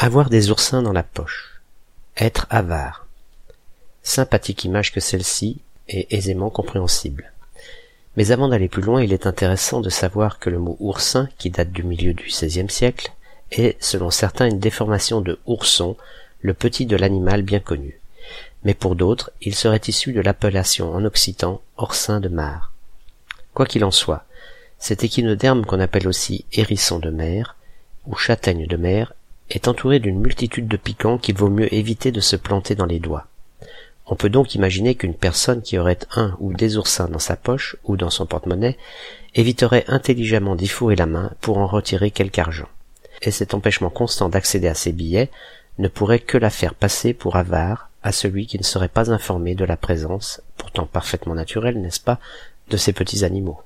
Avoir des oursins dans la poche. Être avare. Sympathique image que celle-ci est aisément compréhensible. Mais avant d'aller plus loin, il est intéressant de savoir que le mot oursin, qui date du milieu du XVIe siècle, est, selon certains, une déformation de ourson, le petit de l'animal bien connu. Mais pour d'autres, il serait issu de l'appellation en occitan orsin de mare. Quoi qu'il en soit, cet échinoderme qu'on appelle aussi hérisson de mer, ou châtaigne de mer, est entouré d'une multitude de piquants qu'il vaut mieux éviter de se planter dans les doigts. On peut donc imaginer qu'une personne qui aurait un ou des oursins dans sa poche ou dans son porte-monnaie éviterait intelligemment d'y fourrer la main pour en retirer quelque argent. Et cet empêchement constant d'accéder à ces billets ne pourrait que la faire passer pour avare à celui qui ne serait pas informé de la présence, pourtant parfaitement naturelle, n'est-ce pas, de ces petits animaux.